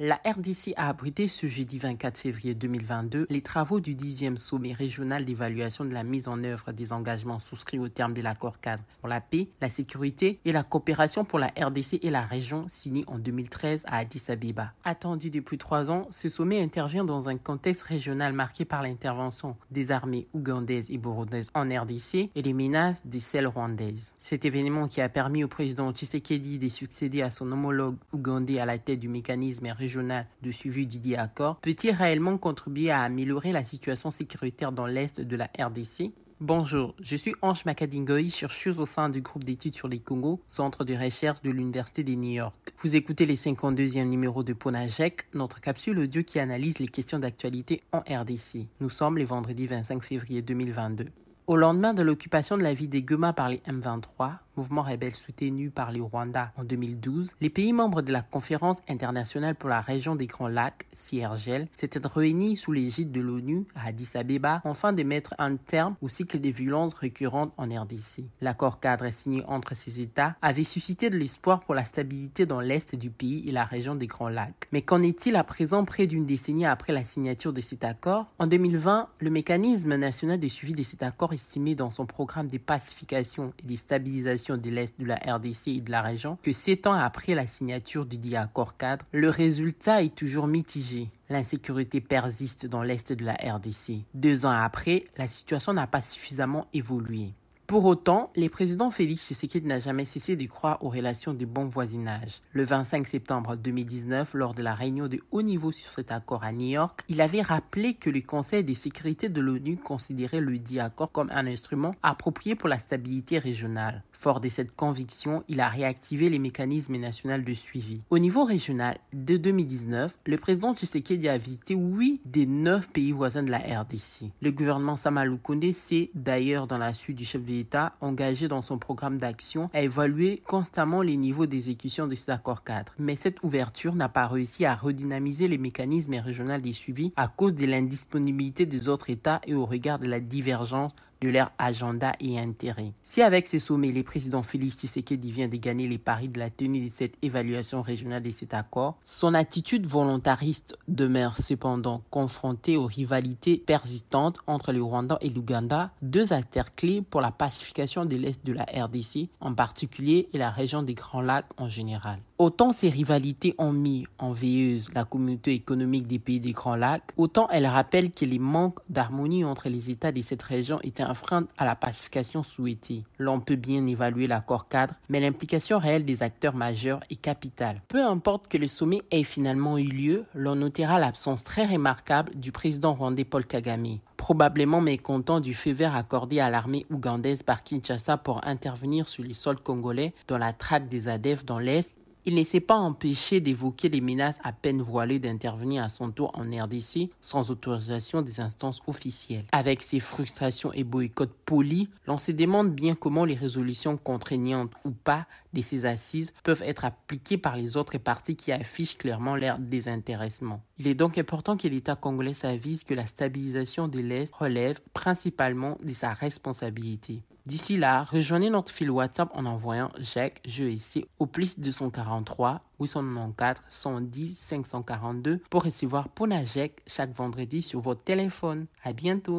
La RDC a abrité ce jeudi 24 février 2022 les travaux du 10e sommet régional d'évaluation de la mise en œuvre des engagements souscrits au terme de l'accord cadre pour la paix, la sécurité et la coopération pour la RDC et la région signé en 2013 à Addis Abeba. Attendu depuis trois ans, ce sommet intervient dans un contexte régional marqué par l'intervention des armées ougandaises et burundaises en RDC et les menaces des celles rwandaises. Cet événement qui a permis au président Tshisekedi de succéder à son homologue ougandais à la tête du mécanisme de suivi du accord peut-il réellement contribuer à améliorer la situation sécuritaire dans l'Est de la RDC Bonjour, je suis Ange Makadingoy, chercheuse au sein du groupe d'études sur les Congo, centre de recherche de l'Université de New York. Vous écoutez les 52e numéros de Ponajek, notre capsule audio qui analyse les questions d'actualité en RDC. Nous sommes les vendredis 25 février 2022. Au lendemain de l'occupation de la ville des Goma par les M23, mouvement rebelle soutenu par le Rwanda en 2012, les pays membres de la Conférence internationale pour la région des Grands Lacs, CIRGEL, s'étaient réunis sous l'égide de l'ONU à Addis Abeba afin de mettre un terme au cycle des violences récurrentes en RDC. L'accord cadre signé entre ces États avait suscité de l'espoir pour la stabilité dans l'est du pays et la région des Grands Lacs. Mais qu'en est-il à présent près d'une décennie après la signature de cet accord? En 2020, le mécanisme national de suivi de cet accord estimé dans son programme de pacification et de stabilisation de l'Est de la RDC et de la région que sept ans après la signature du dit accord cadre, le résultat est toujours mitigé. L'insécurité persiste dans l'Est de la RDC. Deux ans après, la situation n'a pas suffisamment évolué. Pour autant, le président Félix Tshisekedi n'a jamais cessé de croire aux relations de bon voisinage. Le 25 septembre 2019, lors de la réunion de haut niveau sur cet accord à New York, il avait rappelé que le Conseil de sécurité de l'ONU considérait le dit accord comme un instrument approprié pour la stabilité régionale. Fort de cette conviction, il a réactivé les mécanismes nationaux de suivi. Au niveau régional, dès 2019, le président Tshisekedi a visité huit des neuf pays voisins de la RDC. Le gouvernement Samalou s'est d'ailleurs dans la suite du chef de l'État engagé dans son programme d'action à évaluer constamment les niveaux d'exécution de cet accord cadre. Mais cette ouverture n'a pas réussi à redynamiser les mécanismes régionaux des suivis à cause de l'indisponibilité des autres États et au regard de la divergence de leur agenda et intérêts. Si avec ces sommets, le président Félix Tshisekedi vient de gagner les paris de la tenue de cette évaluation régionale de cet accord, son attitude volontariste demeure cependant confrontée aux rivalités persistantes entre le Rwanda et l'Ouganda, deux acteurs clés pour la pacification de l'Est de la RDC en particulier et la région des Grands Lacs en général. Autant ces rivalités ont mis en veilleuse la communauté économique des pays des Grands Lacs, autant elles rappellent que les manques d'harmonie entre les États de cette région étaient un frein à la pacification souhaitée. L'on peut bien évaluer l'accord cadre, mais l'implication réelle des acteurs majeurs est capitale. Peu importe que le sommet ait finalement eu lieu, l'on notera l'absence très remarquable du président rwandais Paul Kagame probablement mécontent du feu vert accordé à l'armée ougandaise par Kinshasa pour intervenir sur les sols congolais dans la traque des ADF dans l'Est il ne s'est pas empêché d'évoquer les menaces à peine voilées d'intervenir à son tour en RDC sans autorisation des instances officielles. Avec ses frustrations et boycotts polis, l'on se demande bien comment les résolutions contraignantes ou pas de ces assises peuvent être appliquées par les autres parties qui affichent clairement leur désintéressement. Il est donc important que l'État congolais s'avise que la stabilisation de l'Est relève principalement de sa responsabilité. D'ici là, rejoignez notre fil WhatsApp en envoyant Jacques JEC au plus 243 894 110 542 pour recevoir Ponajek chaque vendredi sur votre téléphone. À bientôt.